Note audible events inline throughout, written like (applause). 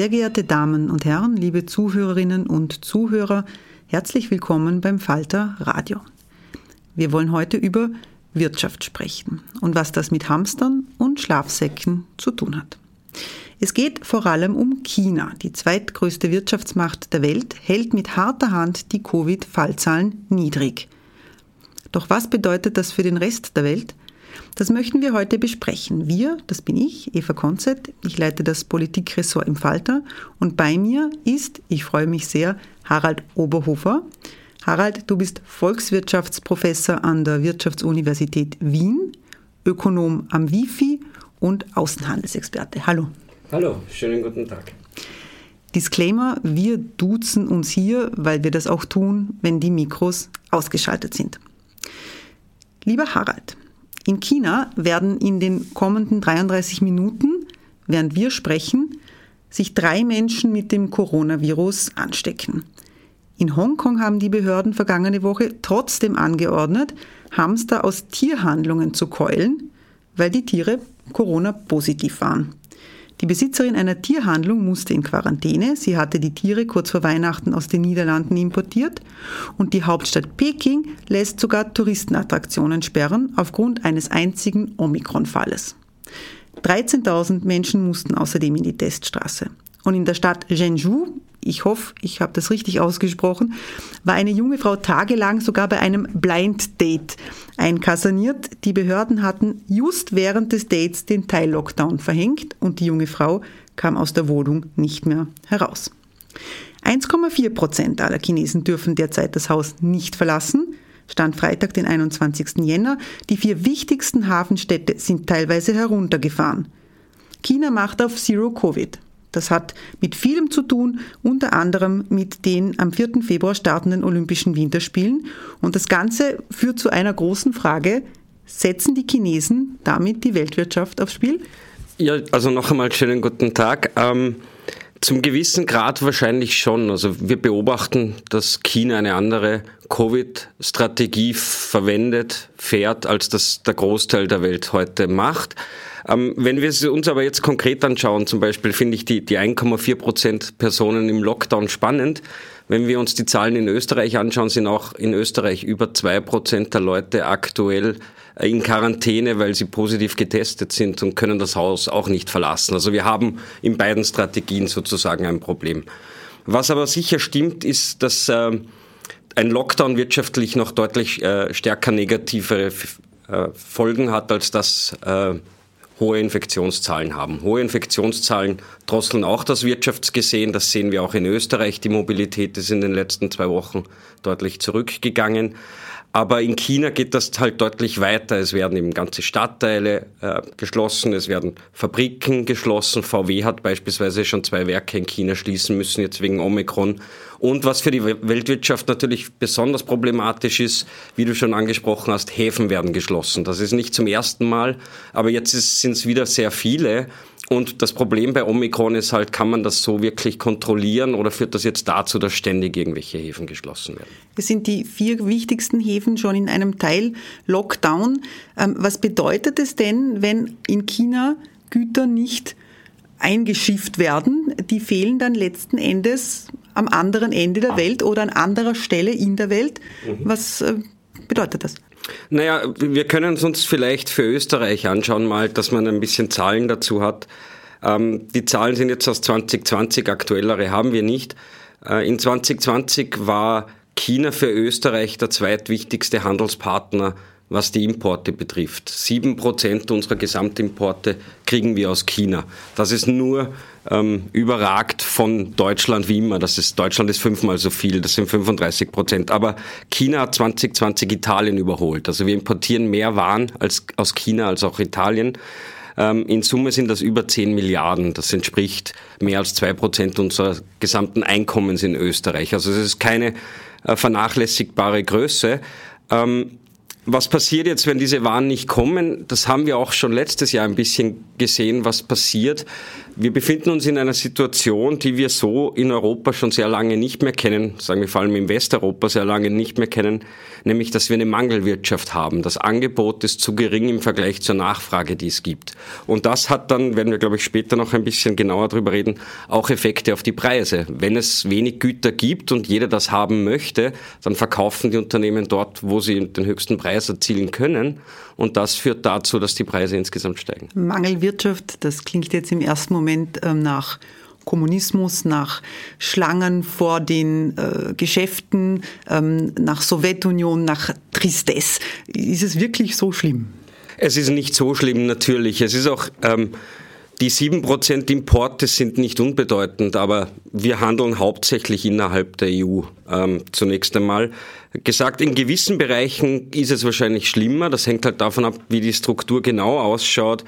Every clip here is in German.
Sehr geehrte Damen und Herren, liebe Zuhörerinnen und Zuhörer, herzlich willkommen beim Falter Radio. Wir wollen heute über Wirtschaft sprechen und was das mit Hamstern und Schlafsäcken zu tun hat. Es geht vor allem um China. Die zweitgrößte Wirtschaftsmacht der Welt hält mit harter Hand die Covid-Fallzahlen niedrig. Doch was bedeutet das für den Rest der Welt? Das möchten wir heute besprechen. Wir, das bin ich, Eva Konzett, ich leite das Politikressort im Falter und bei mir ist, ich freue mich sehr, Harald Oberhofer. Harald, du bist Volkswirtschaftsprofessor an der Wirtschaftsuniversität Wien, Ökonom am WIFI und Außenhandelsexperte. Hallo. Hallo, schönen guten Tag. Disclaimer, wir duzen uns hier, weil wir das auch tun, wenn die Mikros ausgeschaltet sind. Lieber Harald, in China werden in den kommenden 33 Minuten, während wir sprechen, sich drei Menschen mit dem Coronavirus anstecken. In Hongkong haben die Behörden vergangene Woche trotzdem angeordnet, Hamster aus Tierhandlungen zu keulen, weil die Tiere Corona-positiv waren. Die Besitzerin einer Tierhandlung musste in Quarantäne. Sie hatte die Tiere kurz vor Weihnachten aus den Niederlanden importiert. Und die Hauptstadt Peking lässt sogar Touristenattraktionen sperren aufgrund eines einzigen Omikron-Falles. 13.000 Menschen mussten außerdem in die Teststraße. Und in der Stadt Zhengzhou, ich hoffe, ich habe das richtig ausgesprochen, war eine junge Frau tagelang sogar bei einem Blind Date einkaserniert. Die Behörden hatten just während des Dates den Teil-Lockdown verhängt und die junge Frau kam aus der Wohnung nicht mehr heraus. 1,4 Prozent aller Chinesen dürfen derzeit das Haus nicht verlassen. Stand Freitag, den 21. Jänner. Die vier wichtigsten Hafenstädte sind teilweise heruntergefahren. China macht auf Zero Covid. Das hat mit vielem zu tun, unter anderem mit den am 4. Februar startenden Olympischen Winterspielen. Und das Ganze führt zu einer großen Frage, setzen die Chinesen damit die Weltwirtschaft aufs Spiel? Ja, also noch einmal schönen guten Tag. Ähm, zum gewissen Grad wahrscheinlich schon. Also wir beobachten, dass China eine andere Covid-Strategie verwendet, fährt, als das der Großteil der Welt heute macht. Ähm, wenn wir es uns aber jetzt konkret anschauen, zum Beispiel finde ich die, die 1,4 Prozent Personen im Lockdown spannend, Wenn wir uns die Zahlen in Österreich anschauen, sind auch in Österreich über zwei Prozent der Leute aktuell in Quarantäne, weil sie positiv getestet sind und können das Haus auch nicht verlassen. Also wir haben in beiden Strategien sozusagen ein Problem. Was aber sicher stimmt, ist, dass äh, ein Lockdown wirtschaftlich noch deutlich äh, stärker negative äh, Folgen hat, als das äh, hohe Infektionszahlen haben. Hohe Infektionszahlen drosseln auch das Wirtschaftsgesehen. Das sehen wir auch in Österreich. Die Mobilität ist in den letzten zwei Wochen deutlich zurückgegangen. Aber in China geht das halt deutlich weiter. Es werden eben ganze Stadtteile äh, geschlossen, es werden Fabriken geschlossen. VW hat beispielsweise schon zwei Werke in China schließen müssen, jetzt wegen Omikron. Und was für die Weltwirtschaft natürlich besonders problematisch ist, wie du schon angesprochen hast, Häfen werden geschlossen. Das ist nicht zum ersten Mal, aber jetzt sind es wieder sehr viele. Und das Problem bei Omikron ist halt, kann man das so wirklich kontrollieren oder führt das jetzt dazu, dass ständig irgendwelche Häfen geschlossen werden? Es sind die vier wichtigsten Häfen schon in einem Teil Lockdown. Ähm, was bedeutet es denn, wenn in China Güter nicht eingeschifft werden? Die fehlen dann letzten Endes am anderen Ende der Welt oder an anderer Stelle in der Welt. Mhm. Was äh, bedeutet das? Naja, wir können es uns vielleicht für Österreich anschauen, mal, dass man ein bisschen Zahlen dazu hat. Ähm, die Zahlen sind jetzt aus 2020, aktuellere haben wir nicht. Äh, in 2020 war China für Österreich der zweitwichtigste Handelspartner was die Importe betrifft. Sieben Prozent unserer Gesamtimporte kriegen wir aus China. Das ist nur ähm, überragt von Deutschland wie immer. Das ist, Deutschland ist fünfmal so viel, das sind 35 Prozent. Aber China hat 2020 Italien überholt. Also wir importieren mehr Waren als, aus China als auch Italien. Ähm, in Summe sind das über 10 Milliarden. Das entspricht mehr als zwei Prozent unserer gesamten Einkommens in Österreich. Also es ist keine äh, vernachlässigbare Größe. Ähm, was passiert jetzt, wenn diese Waren nicht kommen? Das haben wir auch schon letztes Jahr ein bisschen gesehen, was passiert. Wir befinden uns in einer Situation, die wir so in Europa schon sehr lange nicht mehr kennen, sagen wir vor allem in Westeuropa sehr lange nicht mehr kennen, nämlich dass wir eine Mangelwirtschaft haben. Das Angebot ist zu gering im Vergleich zur Nachfrage, die es gibt. Und das hat dann, werden wir glaube ich später noch ein bisschen genauer darüber reden, auch Effekte auf die Preise. Wenn es wenig Güter gibt und jeder das haben möchte, dann verkaufen die Unternehmen dort, wo sie den höchsten Preis erzielen können. Und das führt dazu, dass die Preise insgesamt steigen. Mangelwirtschaft, das klingt jetzt im ersten Moment ähm, nach Kommunismus, nach Schlangen vor den äh, Geschäften, ähm, nach Sowjetunion, nach Tristesse. Ist es wirklich so schlimm? Es ist nicht so schlimm, natürlich. Es ist auch, ähm, die 7% Importe sind nicht unbedeutend, aber wir handeln hauptsächlich innerhalb der EU ähm, zunächst einmal. Gesagt, in gewissen Bereichen ist es wahrscheinlich schlimmer. Das hängt halt davon ab, wie die Struktur genau ausschaut.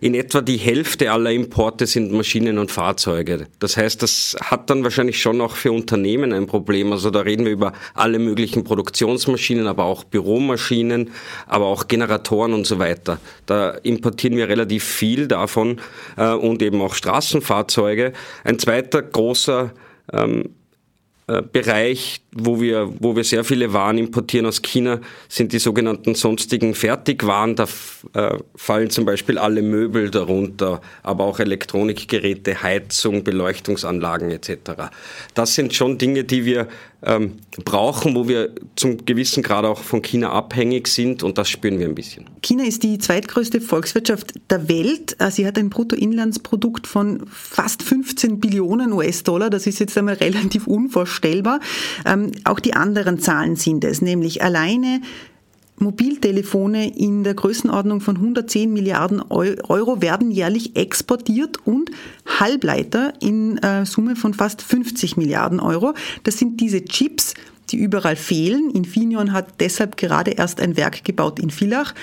In etwa die Hälfte aller Importe sind Maschinen und Fahrzeuge. Das heißt, das hat dann wahrscheinlich schon auch für Unternehmen ein Problem. Also da reden wir über alle möglichen Produktionsmaschinen, aber auch Büromaschinen, aber auch Generatoren und so weiter. Da importieren wir relativ viel davon äh, und eben auch Straßenfahrzeuge. Ein zweiter großer ähm, äh, Bereich, wo wir, wo wir sehr viele Waren importieren aus China, sind die sogenannten sonstigen Fertigwaren. Da äh, fallen zum Beispiel alle Möbel darunter, aber auch Elektronikgeräte, Heizung, Beleuchtungsanlagen etc. Das sind schon Dinge, die wir ähm, brauchen, wo wir zum gewissen Grad auch von China abhängig sind und das spüren wir ein bisschen. China ist die zweitgrößte Volkswirtschaft der Welt. Äh, sie hat ein Bruttoinlandsprodukt von fast 15 Billionen US-Dollar. Das ist jetzt einmal relativ unvorstellbar. Ähm, auch die anderen Zahlen sind es, nämlich alleine Mobiltelefone in der Größenordnung von 110 Milliarden Euro werden jährlich exportiert und Halbleiter in äh, Summe von fast 50 Milliarden Euro. Das sind diese Chips, die überall fehlen. Infineon hat deshalb gerade erst ein Werk gebaut in Villach.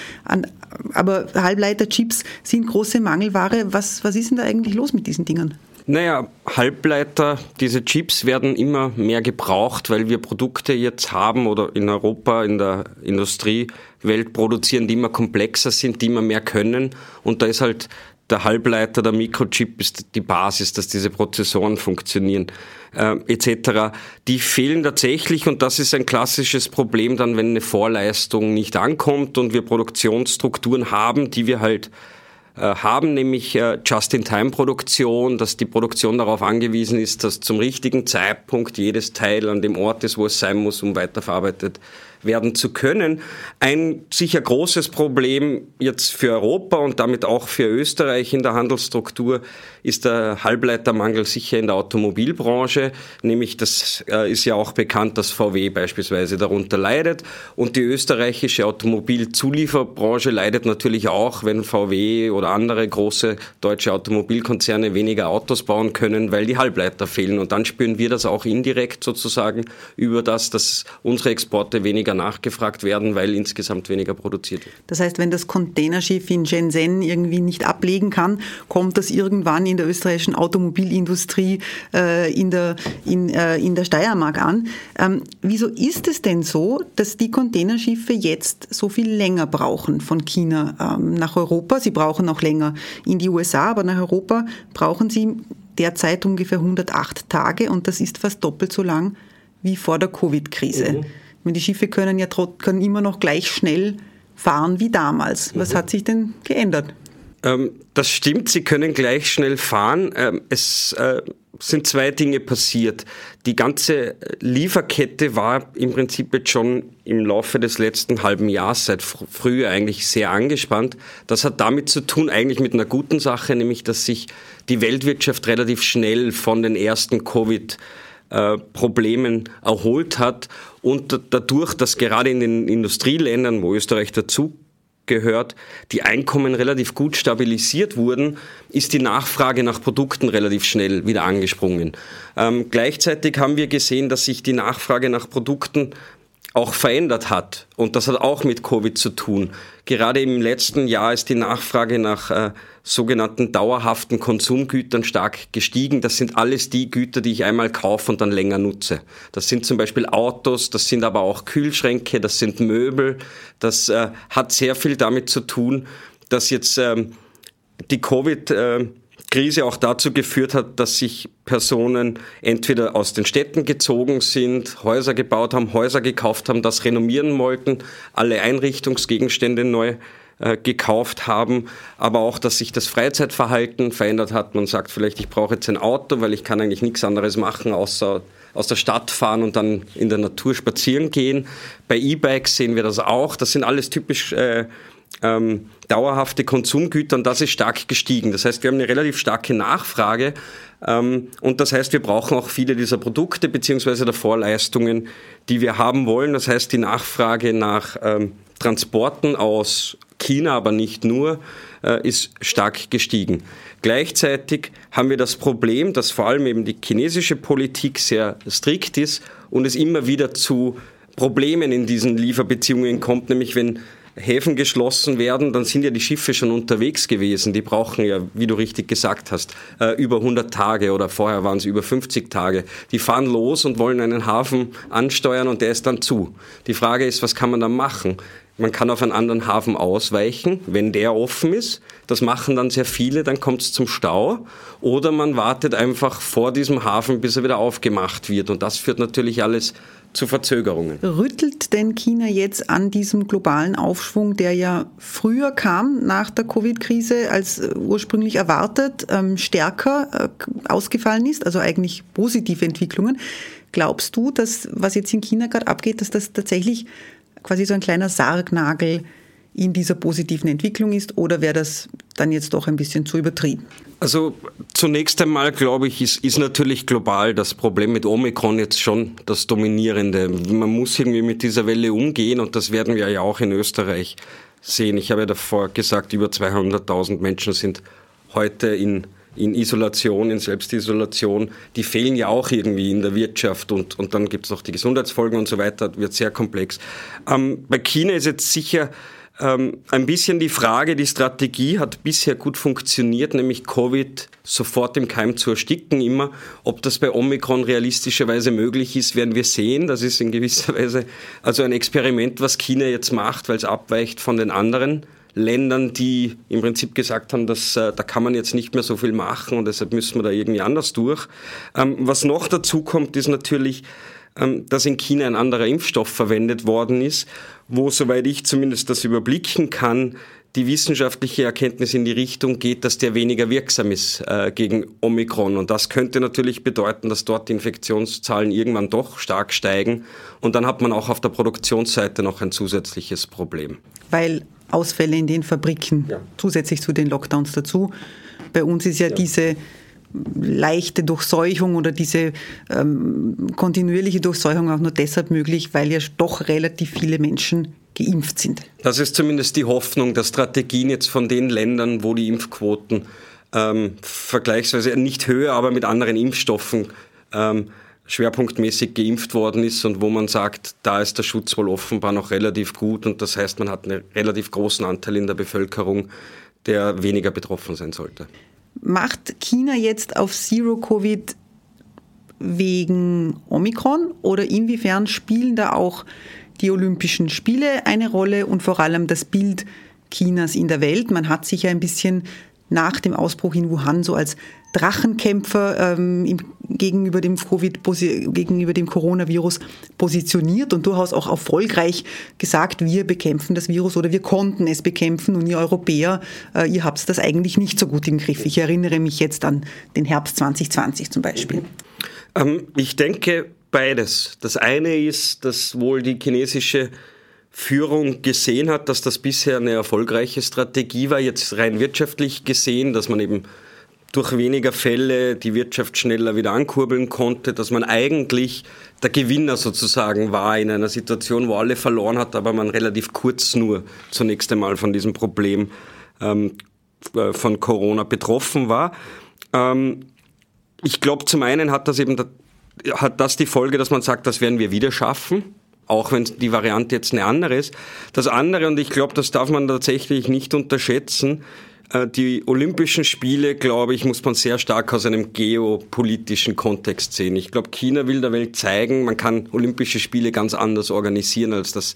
Aber Halbleiterchips sind große Mangelware. Was, was ist denn da eigentlich los mit diesen Dingen? Naja, Halbleiter, diese Chips werden immer mehr gebraucht, weil wir Produkte jetzt haben oder in Europa, in der Industriewelt produzieren, die immer komplexer sind, die immer mehr können. Und da ist halt der Halbleiter, der Mikrochip ist die Basis, dass diese Prozessoren funktionieren, äh, etc. Die fehlen tatsächlich und das ist ein klassisches Problem dann, wenn eine Vorleistung nicht ankommt und wir Produktionsstrukturen haben, die wir halt haben, nämlich äh, Just-in-Time-Produktion, dass die Produktion darauf angewiesen ist, dass zum richtigen Zeitpunkt jedes Teil an dem Ort ist, wo es sein muss, um weiterverarbeitet werden zu können. Ein sicher großes Problem jetzt für Europa und damit auch für Österreich in der Handelsstruktur ist der Halbleitermangel sicher in der Automobilbranche. Nämlich, das äh, ist ja auch bekannt, dass VW beispielsweise darunter leidet. Und die österreichische Automobilzulieferbranche leidet natürlich auch, wenn VW oder andere große deutsche Automobilkonzerne weniger Autos bauen können, weil die Halbleiter fehlen. Und dann spüren wir das auch indirekt sozusagen über das, dass unsere Exporte weniger nachgefragt werden, weil insgesamt weniger produziert wird. Das heißt, wenn das Containerschiff in Shenzhen irgendwie nicht ablegen kann, kommt das irgendwann in der österreichischen Automobilindustrie äh, in, der, in, äh, in der Steiermark an. Ähm, wieso ist es denn so, dass die Containerschiffe jetzt so viel länger brauchen von China ähm, nach Europa? Sie brauchen auch länger in die USA, aber nach Europa brauchen sie derzeit ungefähr 108 Tage und das ist fast doppelt so lang wie vor der Covid-Krise. Mhm. Die Schiffe können ja können immer noch gleich schnell fahren wie damals. Was mhm. hat sich denn geändert? Ähm, das stimmt, sie können gleich schnell fahren. Ähm, es äh, sind zwei Dinge passiert. Die ganze Lieferkette war im Prinzip jetzt schon im Laufe des letzten halben Jahres, seit früher eigentlich sehr angespannt. Das hat damit zu tun, eigentlich mit einer guten Sache, nämlich dass sich die Weltwirtschaft relativ schnell von den ersten Covid- äh, Problemen erholt hat und dadurch, dass gerade in den Industrieländern, wo Österreich dazu gehört, die Einkommen relativ gut stabilisiert wurden, ist die Nachfrage nach Produkten relativ schnell wieder angesprungen. Ähm, gleichzeitig haben wir gesehen, dass sich die Nachfrage nach Produkten auch verändert hat. Und das hat auch mit Covid zu tun. Gerade im letzten Jahr ist die Nachfrage nach äh, sogenannten dauerhaften Konsumgütern stark gestiegen. Das sind alles die Güter, die ich einmal kaufe und dann länger nutze. Das sind zum Beispiel Autos, das sind aber auch Kühlschränke, das sind Möbel. Das äh, hat sehr viel damit zu tun, dass jetzt ähm, die Covid äh, Krise auch dazu geführt hat, dass sich Personen entweder aus den Städten gezogen sind, Häuser gebaut haben, Häuser gekauft haben, das renommieren wollten, alle Einrichtungsgegenstände neu äh, gekauft haben, aber auch, dass sich das Freizeitverhalten verändert hat. Man sagt vielleicht, ich brauche jetzt ein Auto, weil ich kann eigentlich nichts anderes machen, außer aus der Stadt fahren und dann in der Natur spazieren gehen. Bei E-Bikes sehen wir das auch. Das sind alles typisch äh, ähm, dauerhafte Konsumgüter und das ist stark gestiegen. Das heißt, wir haben eine relativ starke Nachfrage ähm, und das heißt, wir brauchen auch viele dieser Produkte beziehungsweise der Vorleistungen, die wir haben wollen. Das heißt, die Nachfrage nach ähm, Transporten aus China, aber nicht nur, äh, ist stark gestiegen. Gleichzeitig haben wir das Problem, dass vor allem eben die chinesische Politik sehr strikt ist und es immer wieder zu Problemen in diesen Lieferbeziehungen kommt, nämlich wenn Häfen geschlossen werden, dann sind ja die Schiffe schon unterwegs gewesen. Die brauchen ja, wie du richtig gesagt hast, äh, über 100 Tage oder vorher waren es über 50 Tage. Die fahren los und wollen einen Hafen ansteuern und der ist dann zu. Die Frage ist, was kann man da machen? Man kann auf einen anderen Hafen ausweichen, wenn der offen ist. Das machen dann sehr viele, dann kommt es zum Stau. Oder man wartet einfach vor diesem Hafen, bis er wieder aufgemacht wird. Und das führt natürlich alles zu Verzögerungen. Rüttelt denn China jetzt an diesem globalen Aufschwung, der ja früher kam nach der Covid-Krise als äh, ursprünglich erwartet, ähm, stärker äh, ausgefallen ist, also eigentlich positive Entwicklungen? Glaubst du, dass was jetzt in China gerade abgeht, dass das tatsächlich quasi so ein kleiner Sargnagel in dieser positiven Entwicklung ist oder wäre das dann jetzt doch ein bisschen zu übertrieben? Also zunächst einmal glaube ich, ist, ist natürlich global das Problem mit Omikron jetzt schon das Dominierende. Man muss irgendwie mit dieser Welle umgehen und das werden wir ja auch in Österreich sehen. Ich habe ja davor gesagt, über 200.000 Menschen sind heute in in Isolation, in Selbstisolation, die fehlen ja auch irgendwie in der Wirtschaft und, und dann gibt es noch die Gesundheitsfolgen und so weiter, wird sehr komplex. Ähm, bei China ist jetzt sicher ähm, ein bisschen die Frage, die Strategie hat bisher gut funktioniert, nämlich Covid sofort im Keim zu ersticken immer. Ob das bei Omikron realistischerweise möglich ist, werden wir sehen. Das ist in gewisser Weise also ein Experiment, was China jetzt macht, weil es abweicht von den anderen Ländern, die im Prinzip gesagt haben, dass äh, da kann man jetzt nicht mehr so viel machen und deshalb müssen wir da irgendwie anders durch. Ähm, was noch dazu kommt, ist natürlich, dass in China ein anderer Impfstoff verwendet worden ist, wo, soweit ich zumindest das überblicken kann, die wissenschaftliche Erkenntnis in die Richtung geht, dass der weniger wirksam ist äh, gegen Omikron. Und das könnte natürlich bedeuten, dass dort die Infektionszahlen irgendwann doch stark steigen. Und dann hat man auch auf der Produktionsseite noch ein zusätzliches Problem. Weil Ausfälle in den Fabriken ja. zusätzlich zu den Lockdowns dazu. Bei uns ist ja, ja. diese leichte Durchseuchung oder diese ähm, kontinuierliche Durchseuchung auch nur deshalb möglich, weil ja doch relativ viele Menschen geimpft sind. Das ist zumindest die Hoffnung der Strategien jetzt von den Ländern, wo die Impfquoten ähm, vergleichsweise nicht höher, aber mit anderen Impfstoffen ähm, schwerpunktmäßig geimpft worden ist und wo man sagt, da ist der Schutz wohl offenbar noch relativ gut und das heißt, man hat einen relativ großen Anteil in der Bevölkerung, der weniger betroffen sein sollte. Macht China jetzt auf Zero Covid wegen Omikron oder inwiefern spielen da auch die Olympischen Spiele eine Rolle und vor allem das Bild Chinas in der Welt? Man hat sich ja ein bisschen nach dem Ausbruch in Wuhan so als Drachenkämpfer ähm, gegenüber dem Covid, gegenüber dem Coronavirus positioniert und durchaus auch erfolgreich gesagt, wir bekämpfen das Virus oder wir konnten es bekämpfen und ihr Europäer, äh, ihr habt das eigentlich nicht so gut im Griff. Ich erinnere mich jetzt an den Herbst 2020 zum Beispiel. Ähm, ich denke beides. Das eine ist, dass wohl die chinesische Führung gesehen hat, dass das bisher eine erfolgreiche Strategie war, jetzt rein wirtschaftlich gesehen, dass man eben durch weniger Fälle die Wirtschaft schneller wieder ankurbeln konnte, dass man eigentlich der Gewinner sozusagen war in einer Situation, wo alle verloren hat, aber man relativ kurz nur zunächst einmal von diesem Problem ähm, äh, von Corona betroffen war. Ähm, ich glaube, zum einen hat das eben hat das die Folge, dass man sagt, das werden wir wieder schaffen auch wenn die Variante jetzt eine andere ist. Das andere, und ich glaube, das darf man tatsächlich nicht unterschätzen, äh, die Olympischen Spiele, glaube ich, muss man sehr stark aus einem geopolitischen Kontext sehen. Ich glaube, China will der Welt zeigen, man kann Olympische Spiele ganz anders organisieren, als das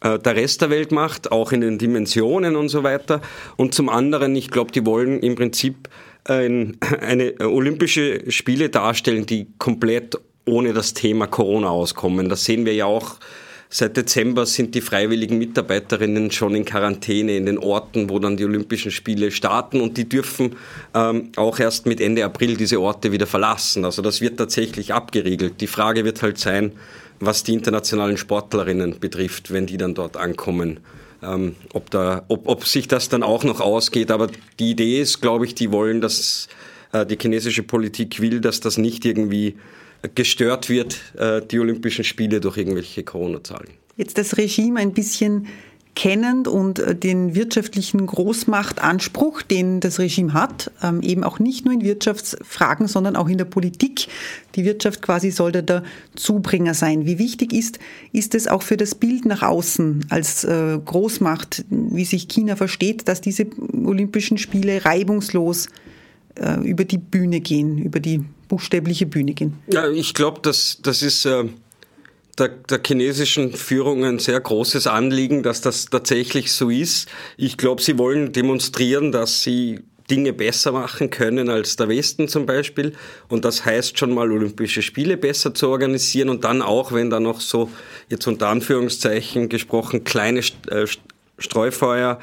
äh, der Rest der Welt macht, auch in den Dimensionen und so weiter. Und zum anderen, ich glaube, die wollen im Prinzip ein, eine Olympische Spiele darstellen, die komplett ohne das Thema Corona auskommen. Das sehen wir ja auch Seit Dezember sind die freiwilligen Mitarbeiterinnen schon in Quarantäne in den Orten, wo dann die Olympischen Spiele starten und die dürfen ähm, auch erst mit Ende April diese Orte wieder verlassen. Also das wird tatsächlich abgeriegelt. Die Frage wird halt sein, was die internationalen Sportlerinnen betrifft, wenn die dann dort ankommen. Ähm, ob, da, ob, ob sich das dann auch noch ausgeht. Aber die Idee ist, glaube ich, die wollen, dass äh, die chinesische Politik will, dass das nicht irgendwie gestört wird, äh, die Olympischen Spiele durch irgendwelche Corona-Zahlen. Jetzt das Regime ein bisschen kennend und äh, den wirtschaftlichen Großmachtanspruch, den das Regime hat, ähm, eben auch nicht nur in Wirtschaftsfragen, sondern auch in der Politik. Die Wirtschaft quasi sollte der Zubringer sein. Wie wichtig ist, ist es auch für das Bild nach außen als äh, Großmacht, wie sich China versteht, dass diese Olympischen Spiele reibungslos über die Bühne gehen, über die buchstäbliche Bühne gehen. Ja, ich glaube, das, das ist äh, der, der chinesischen Führung ein sehr großes Anliegen, dass das tatsächlich so ist. Ich glaube, sie wollen demonstrieren, dass sie Dinge besser machen können als der Westen zum Beispiel. Und das heißt schon mal, Olympische Spiele besser zu organisieren und dann auch, wenn da noch so, jetzt unter Anführungszeichen gesprochen, kleine äh, Streufeuer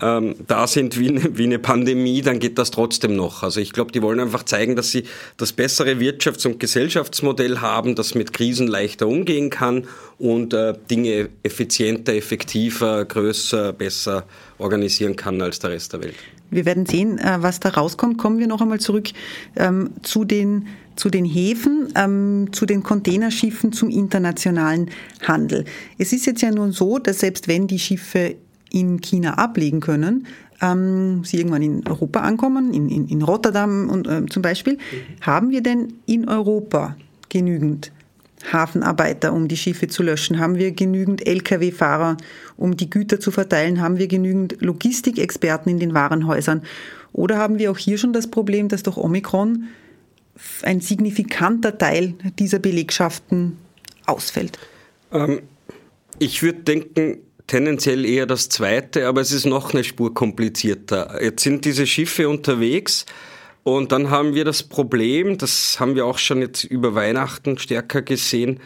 ähm, da sind wie eine, wie eine Pandemie, dann geht das trotzdem noch. Also ich glaube, die wollen einfach zeigen, dass sie das bessere Wirtschafts- und Gesellschaftsmodell haben, das mit Krisen leichter umgehen kann und äh, Dinge effizienter, effektiver, größer, besser organisieren kann als der Rest der Welt. Wir werden sehen, äh, was da rauskommt. Kommen wir noch einmal zurück ähm, zu den zu den Häfen, ähm, zu den Containerschiffen, zum internationalen Handel. Es ist jetzt ja nun so, dass selbst wenn die Schiffe in China ablegen können, ähm, sie irgendwann in Europa ankommen, in, in, in Rotterdam und, äh, zum Beispiel, mhm. haben wir denn in Europa genügend Hafenarbeiter, um die Schiffe zu löschen? Haben wir genügend Lkw-Fahrer, um die Güter zu verteilen? Haben wir genügend Logistikexperten in den Warenhäusern? Oder haben wir auch hier schon das Problem, dass durch Omikron ein signifikanter Teil dieser Belegschaften ausfällt? Ähm, ich würde denken, tendenziell eher das zweite, aber es ist noch eine Spur komplizierter. Jetzt sind diese Schiffe unterwegs und dann haben wir das Problem, das haben wir auch schon jetzt über Weihnachten stärker gesehen,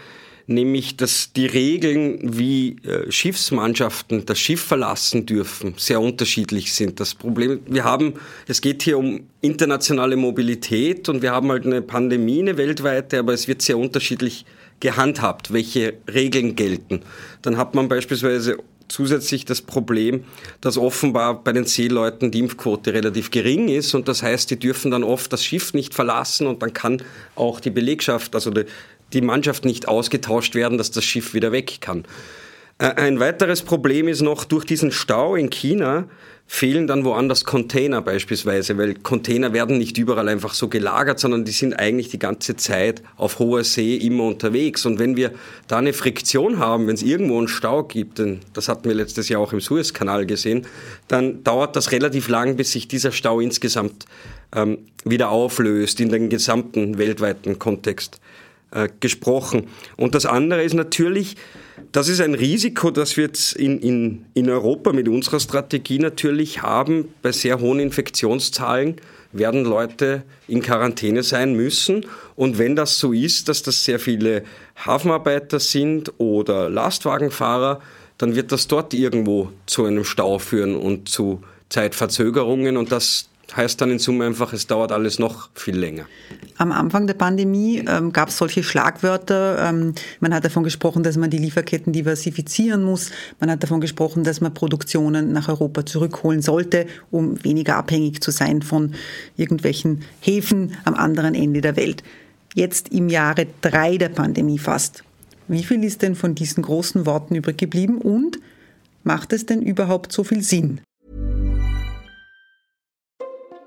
nämlich dass die Regeln, wie äh, Schiffsmannschaften das Schiff verlassen dürfen, sehr unterschiedlich sind. Das Problem, wir haben, es geht hier um internationale Mobilität und wir haben halt eine Pandemie, eine weltweite, aber es wird sehr unterschiedlich gehandhabt, welche Regeln gelten. Dann hat man beispielsweise zusätzlich das Problem, dass offenbar bei den Seeleuten die Impfquote relativ gering ist und das heißt, die dürfen dann oft das Schiff nicht verlassen und dann kann auch die Belegschaft, also die, die Mannschaft nicht ausgetauscht werden, dass das Schiff wieder weg kann. Äh, ein weiteres Problem ist noch, durch diesen Stau in China fehlen dann woanders Container beispielsweise, weil Container werden nicht überall einfach so gelagert, sondern die sind eigentlich die ganze Zeit auf hoher See immer unterwegs. Und wenn wir da eine Friktion haben, wenn es irgendwo einen Stau gibt, denn das hatten wir letztes Jahr auch im Suezkanal gesehen, dann dauert das relativ lang, bis sich dieser Stau insgesamt ähm, wieder auflöst in den gesamten weltweiten Kontext äh, gesprochen. Und das andere ist natürlich, das ist ein Risiko, das wir jetzt in, in, in Europa mit unserer Strategie natürlich haben. Bei sehr hohen Infektionszahlen werden Leute in Quarantäne sein müssen. Und wenn das so ist, dass das sehr viele Hafenarbeiter sind oder Lastwagenfahrer, dann wird das dort irgendwo zu einem Stau führen und zu Zeitverzögerungen. Und das heißt dann in Summe einfach, es dauert alles noch viel länger. Am Anfang der Pandemie ähm, gab es solche Schlagwörter. Ähm, man hat davon gesprochen, dass man die Lieferketten diversifizieren muss. Man hat davon gesprochen, dass man Produktionen nach Europa zurückholen sollte, um weniger abhängig zu sein von irgendwelchen Häfen am anderen Ende der Welt. Jetzt im Jahre drei der Pandemie fast. Wie viel ist denn von diesen großen Worten übrig geblieben und macht es denn überhaupt so viel Sinn?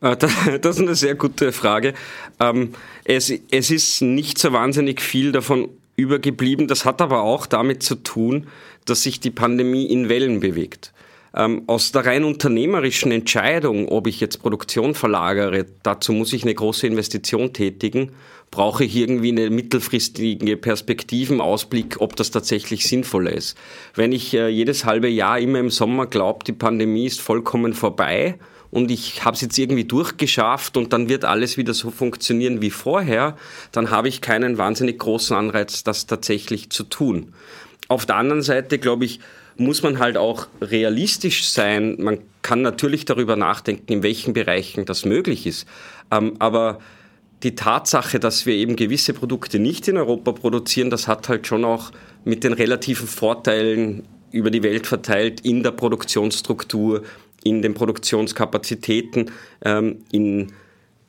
(laughs) das ist eine sehr gute Frage. Ähm, es, es ist nicht so wahnsinnig viel davon übergeblieben. Das hat aber auch damit zu tun, dass sich die Pandemie in Wellen bewegt. Ähm, aus der rein unternehmerischen Entscheidung, ob ich jetzt Produktion verlagere, dazu muss ich eine große Investition tätigen, brauche ich irgendwie eine mittelfristige Perspektivenausblick, ob das tatsächlich sinnvoller ist. Wenn ich äh, jedes halbe Jahr immer im Sommer glaube, die Pandemie ist vollkommen vorbei, und ich habe es jetzt irgendwie durchgeschafft und dann wird alles wieder so funktionieren wie vorher, dann habe ich keinen wahnsinnig großen Anreiz, das tatsächlich zu tun. Auf der anderen Seite, glaube ich, muss man halt auch realistisch sein. Man kann natürlich darüber nachdenken, in welchen Bereichen das möglich ist. Ähm, aber die Tatsache, dass wir eben gewisse Produkte nicht in Europa produzieren, das hat halt schon auch mit den relativen Vorteilen über die Welt verteilt in der Produktionsstruktur, in den Produktionskapazitäten, ähm, in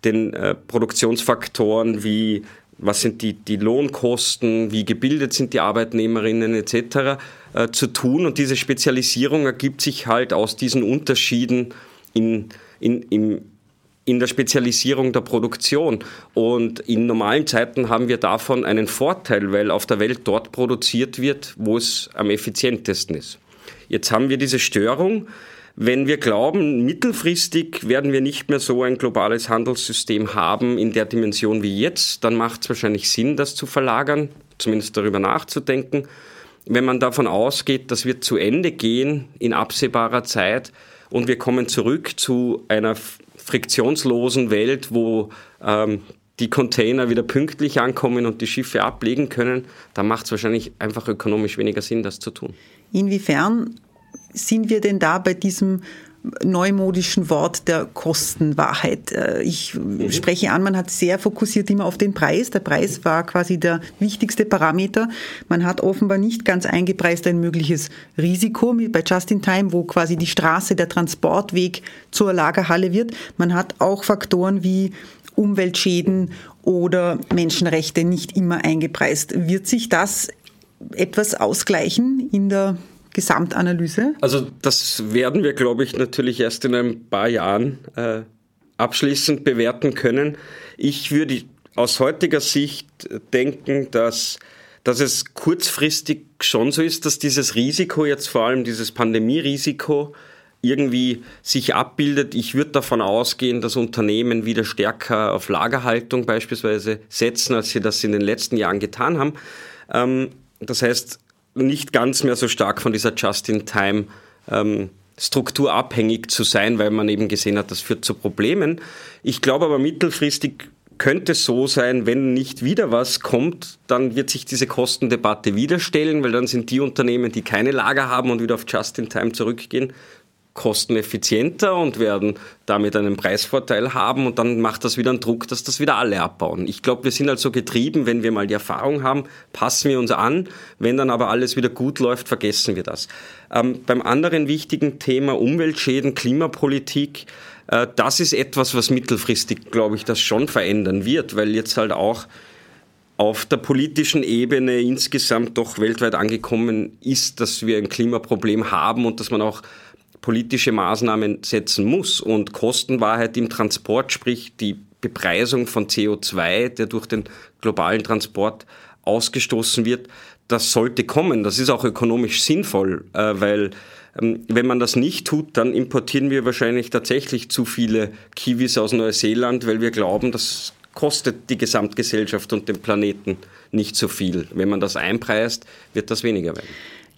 den äh, Produktionsfaktoren wie was sind die, die Lohnkosten, wie gebildet sind die Arbeitnehmerinnen etc. Äh, zu tun. Und diese Spezialisierung ergibt sich halt aus diesen Unterschieden in, in, in, in der Spezialisierung der Produktion. Und in normalen Zeiten haben wir davon einen Vorteil, weil auf der Welt dort produziert wird, wo es am effizientesten ist. Jetzt haben wir diese Störung, wenn wir glauben, mittelfristig werden wir nicht mehr so ein globales Handelssystem haben in der Dimension wie jetzt, dann macht es wahrscheinlich Sinn, das zu verlagern, zumindest darüber nachzudenken. Wenn man davon ausgeht, das wird zu Ende gehen in absehbarer Zeit und wir kommen zurück zu einer friktionslosen Welt, wo ähm, die Container wieder pünktlich ankommen und die Schiffe ablegen können, dann macht es wahrscheinlich einfach ökonomisch weniger Sinn, das zu tun. Inwiefern sind wir denn da bei diesem neumodischen Wort der Kostenwahrheit. Äh, ich mhm. spreche an, man hat sehr fokussiert immer auf den Preis. Der Preis war quasi der wichtigste Parameter. Man hat offenbar nicht ganz eingepreist ein mögliches Risiko bei Just in Time, wo quasi die Straße, der Transportweg zur Lagerhalle wird. Man hat auch Faktoren wie Umweltschäden oder Menschenrechte nicht immer eingepreist. Wird sich das etwas ausgleichen in der Gesamtanalyse? Also das werden wir, glaube ich, natürlich erst in ein paar Jahren äh, abschließend bewerten können. Ich würde aus heutiger Sicht denken, dass, dass es kurzfristig schon so ist, dass dieses Risiko, jetzt vor allem dieses Pandemierisiko, irgendwie sich abbildet. Ich würde davon ausgehen, dass Unternehmen wieder stärker auf Lagerhaltung beispielsweise setzen, als sie das in den letzten Jahren getan haben. Ähm, das heißt, nicht ganz mehr so stark von dieser Just-in-Time ähm, Struktur abhängig zu sein, weil man eben gesehen hat, das führt zu Problemen. Ich glaube aber mittelfristig könnte es so sein, wenn nicht wieder was kommt, dann wird sich diese Kostendebatte wieder stellen, weil dann sind die Unternehmen, die keine Lager haben und wieder auf Just-in-Time zurückgehen, kosteneffizienter und werden damit einen Preisvorteil haben und dann macht das wieder einen Druck, dass das wieder alle abbauen. Ich glaube, wir sind also getrieben, wenn wir mal die Erfahrung haben, passen wir uns an. Wenn dann aber alles wieder gut läuft, vergessen wir das. Ähm, beim anderen wichtigen Thema Umweltschäden, Klimapolitik, äh, das ist etwas, was mittelfristig, glaube ich, das schon verändern wird, weil jetzt halt auch auf der politischen Ebene insgesamt doch weltweit angekommen ist, dass wir ein Klimaproblem haben und dass man auch politische Maßnahmen setzen muss. Und Kostenwahrheit im Transport, sprich die Bepreisung von CO2, der durch den globalen Transport ausgestoßen wird, das sollte kommen. Das ist auch ökonomisch sinnvoll, äh, weil ähm, wenn man das nicht tut, dann importieren wir wahrscheinlich tatsächlich zu viele Kiwis aus Neuseeland, weil wir glauben, das kostet die Gesamtgesellschaft und den Planeten nicht so viel. Wenn man das einpreist, wird das weniger werden.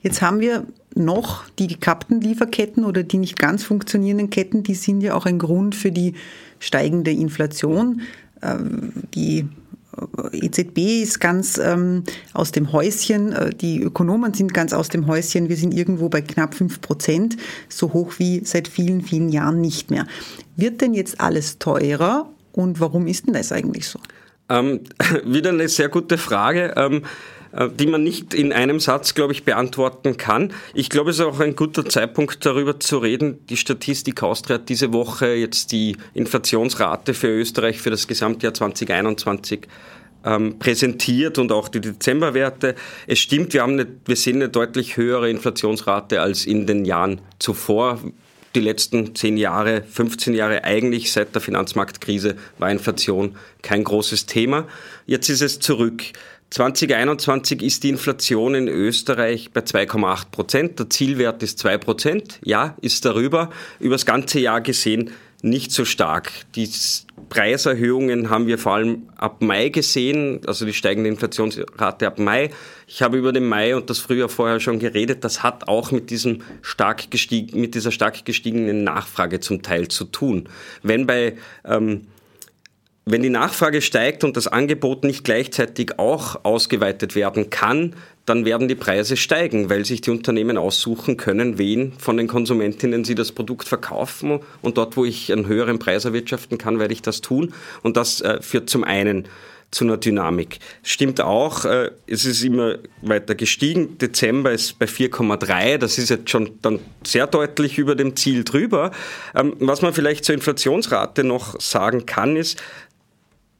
Jetzt haben wir noch die gekappten Lieferketten oder die nicht ganz funktionierenden Ketten, die sind ja auch ein Grund für die steigende Inflation. Ähm, die äh, EZB ist ganz ähm, aus dem Häuschen, äh, die Ökonomen sind ganz aus dem Häuschen, wir sind irgendwo bei knapp 5 Prozent, so hoch wie seit vielen, vielen Jahren nicht mehr. Wird denn jetzt alles teurer und warum ist denn das eigentlich so? Ähm, (laughs) wieder eine sehr gute Frage. Ähm, äh, die man nicht in einem Satz, glaube ich, beantworten kann. Ich glaube, es ist auch ein guter Zeitpunkt, darüber zu reden. Die Statistik Austria hat diese Woche jetzt die Inflationsrate für Österreich für das Gesamtjahr 2021 ähm, präsentiert und auch die Dezemberwerte. Es stimmt, wir, haben eine, wir sehen eine deutlich höhere Inflationsrate als in den Jahren zuvor. Die letzten 10 Jahre, 15 Jahre eigentlich seit der Finanzmarktkrise war Inflation kein großes Thema. Jetzt ist es zurück. 2021 ist die Inflation in Österreich bei 2,8 Prozent. Der Zielwert ist 2 Prozent. Ja, ist darüber. Über das ganze Jahr gesehen nicht so stark. Die Preiserhöhungen haben wir vor allem ab Mai gesehen, also die steigende Inflationsrate ab Mai. Ich habe über den Mai und das Frühjahr vorher schon geredet. Das hat auch mit diesem stark gestiegen, mit dieser stark gestiegenen Nachfrage zum Teil zu tun. Wenn bei ähm, wenn die Nachfrage steigt und das Angebot nicht gleichzeitig auch ausgeweitet werden kann, dann werden die Preise steigen, weil sich die Unternehmen aussuchen können, wen von den Konsumentinnen sie das Produkt verkaufen. Und dort, wo ich einen höheren Preis erwirtschaften kann, werde ich das tun. Und das äh, führt zum einen zu einer Dynamik. Stimmt auch, äh, es ist immer weiter gestiegen. Dezember ist bei 4,3. Das ist jetzt schon dann sehr deutlich über dem Ziel drüber. Ähm, was man vielleicht zur Inflationsrate noch sagen kann, ist,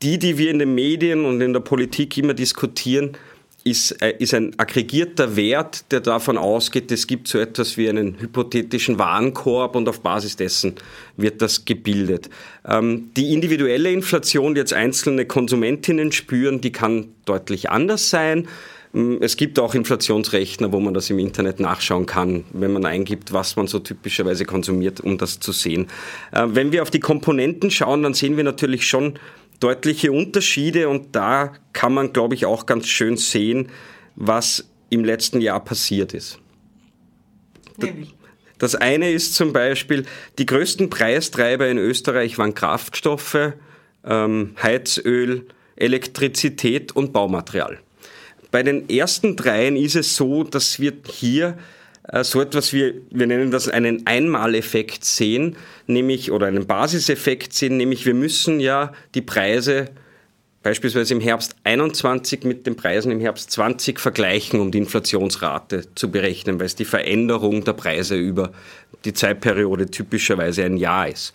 die, die wir in den Medien und in der Politik immer diskutieren, ist, äh, ist ein aggregierter Wert, der davon ausgeht, es gibt so etwas wie einen hypothetischen Warenkorb und auf Basis dessen wird das gebildet. Ähm, die individuelle Inflation, die jetzt einzelne Konsumentinnen spüren, die kann deutlich anders sein. Ähm, es gibt auch Inflationsrechner, wo man das im Internet nachschauen kann, wenn man eingibt, was man so typischerweise konsumiert, um das zu sehen. Äh, wenn wir auf die Komponenten schauen, dann sehen wir natürlich schon, deutliche Unterschiede und da kann man, glaube ich, auch ganz schön sehen, was im letzten Jahr passiert ist. Das eine ist zum Beispiel, die größten Preistreiber in Österreich waren Kraftstoffe, ähm, Heizöl, Elektrizität und Baumaterial. Bei den ersten dreien ist es so, dass wir hier so etwas wie, wir nennen das einen Einmaleffekt sehen, nämlich, oder einen Basiseffekt sehen, nämlich wir müssen ja die Preise beispielsweise im Herbst 21 mit den Preisen im Herbst 20 vergleichen, um die Inflationsrate zu berechnen, weil es die Veränderung der Preise über die Zeitperiode typischerweise ein Jahr ist.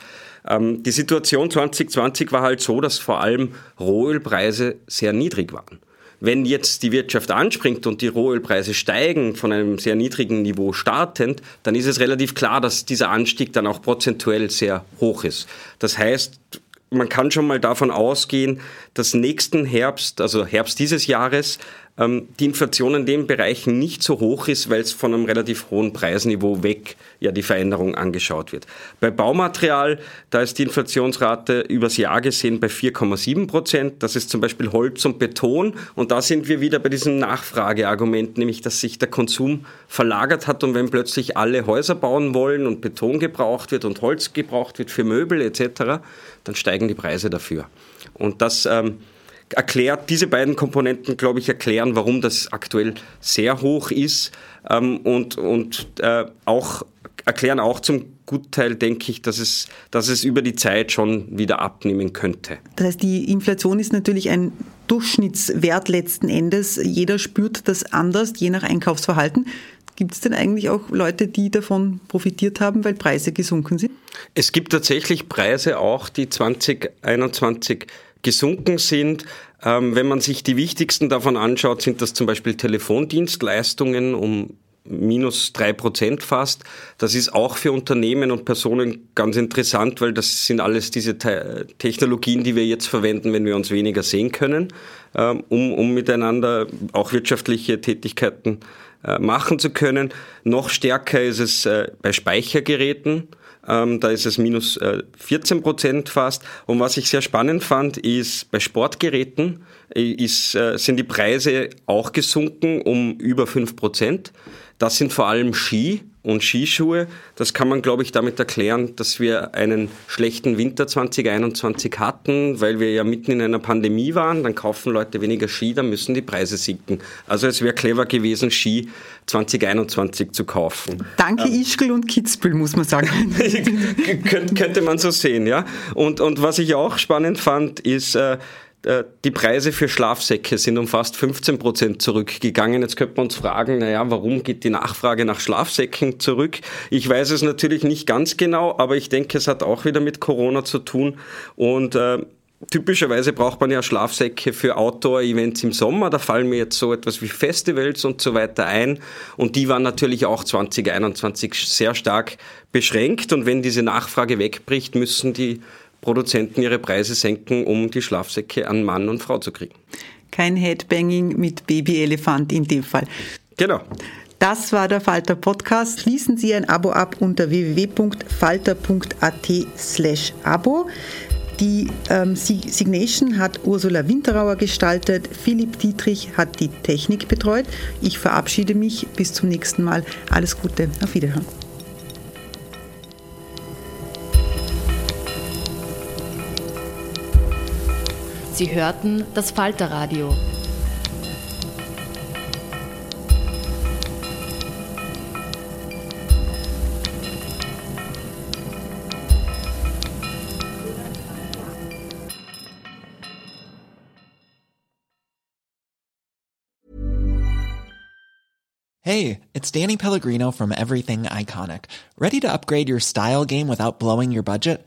Ähm, die Situation 2020 war halt so, dass vor allem Rohölpreise sehr niedrig waren. Wenn jetzt die Wirtschaft anspringt und die Rohölpreise steigen von einem sehr niedrigen Niveau startend, dann ist es relativ klar, dass dieser Anstieg dann auch prozentuell sehr hoch ist. Das heißt, man kann schon mal davon ausgehen, dass nächsten Herbst, also Herbst dieses Jahres, die Inflation in den Bereichen nicht so hoch ist, weil es von einem relativ hohen Preisniveau weg ja die Veränderung angeschaut wird. Bei Baumaterial, da ist die Inflationsrate übers Jahr gesehen bei 4,7 Prozent. Das ist zum Beispiel Holz und Beton. Und da sind wir wieder bei diesem Nachfrageargument, nämlich dass sich der Konsum verlagert hat und wenn plötzlich alle Häuser bauen wollen und Beton gebraucht wird und Holz gebraucht wird für Möbel etc., dann steigen die Preise dafür. Und das ähm, erklärt, diese beiden Komponenten, glaube ich, erklären, warum das aktuell sehr hoch ist ähm, und, und äh, auch erklären auch zum Gutteil, denke ich, dass es, dass es über die Zeit schon wieder abnehmen könnte. Das heißt, die Inflation ist natürlich ein Durchschnittswert letzten Endes. Jeder spürt das anders, je nach Einkaufsverhalten. Gibt es denn eigentlich auch Leute, die davon profitiert haben, weil Preise gesunken sind? Es gibt tatsächlich Preise auch, die 2021 gesunken sind. Ähm, wenn man sich die wichtigsten davon anschaut, sind das zum Beispiel Telefondienstleistungen um minus drei Prozent fast. Das ist auch für Unternehmen und Personen ganz interessant, weil das sind alles diese Te Technologien, die wir jetzt verwenden, wenn wir uns weniger sehen können, ähm, um, um miteinander auch wirtschaftliche Tätigkeiten äh, machen zu können. Noch stärker ist es äh, bei Speichergeräten. Ähm, da ist es minus äh, 14 Prozent fast. Und was ich sehr spannend fand, ist bei Sportgeräten ist, äh, sind die Preise auch gesunken um über 5 Prozent. Das sind vor allem Ski und Skischuhe. Das kann man, glaube ich, damit erklären, dass wir einen schlechten Winter 2021 hatten, weil wir ja mitten in einer Pandemie waren. Dann kaufen Leute weniger Ski, dann müssen die Preise sinken. Also es wäre clever gewesen, Ski 2021 zu kaufen. Danke ähm, Ischgl und Kitzbühel, muss man sagen. (laughs) (laughs) könnte man so sehen, ja. Und, und was ich auch spannend fand, ist, äh, die Preise für Schlafsäcke sind um fast 15 Prozent zurückgegangen. Jetzt könnte man uns fragen, naja, warum geht die Nachfrage nach Schlafsäcken zurück? Ich weiß es natürlich nicht ganz genau, aber ich denke, es hat auch wieder mit Corona zu tun. Und äh, Typischerweise braucht man ja Schlafsäcke für Outdoor-Events im Sommer. Da fallen mir jetzt so etwas wie Festivals und so weiter ein. Und die waren natürlich auch 2021 sehr stark beschränkt. Und wenn diese Nachfrage wegbricht, müssen die Produzenten ihre Preise senken, um die Schlafsäcke an Mann und Frau zu kriegen. Kein Headbanging mit Babyelefant in dem Fall. Genau. Das war der Falter Podcast. Schließen Sie ein Abo ab unter www.falter.at slash Abo. Die ähm, Signation hat Ursula Winterauer gestaltet, Philipp Dietrich hat die Technik betreut. Ich verabschiede mich, bis zum nächsten Mal. Alles Gute, auf Wiederhören. Sie hörten das Falterradio. Hey, it's Danny Pellegrino from Everything Iconic. Ready to upgrade your style game without blowing your budget?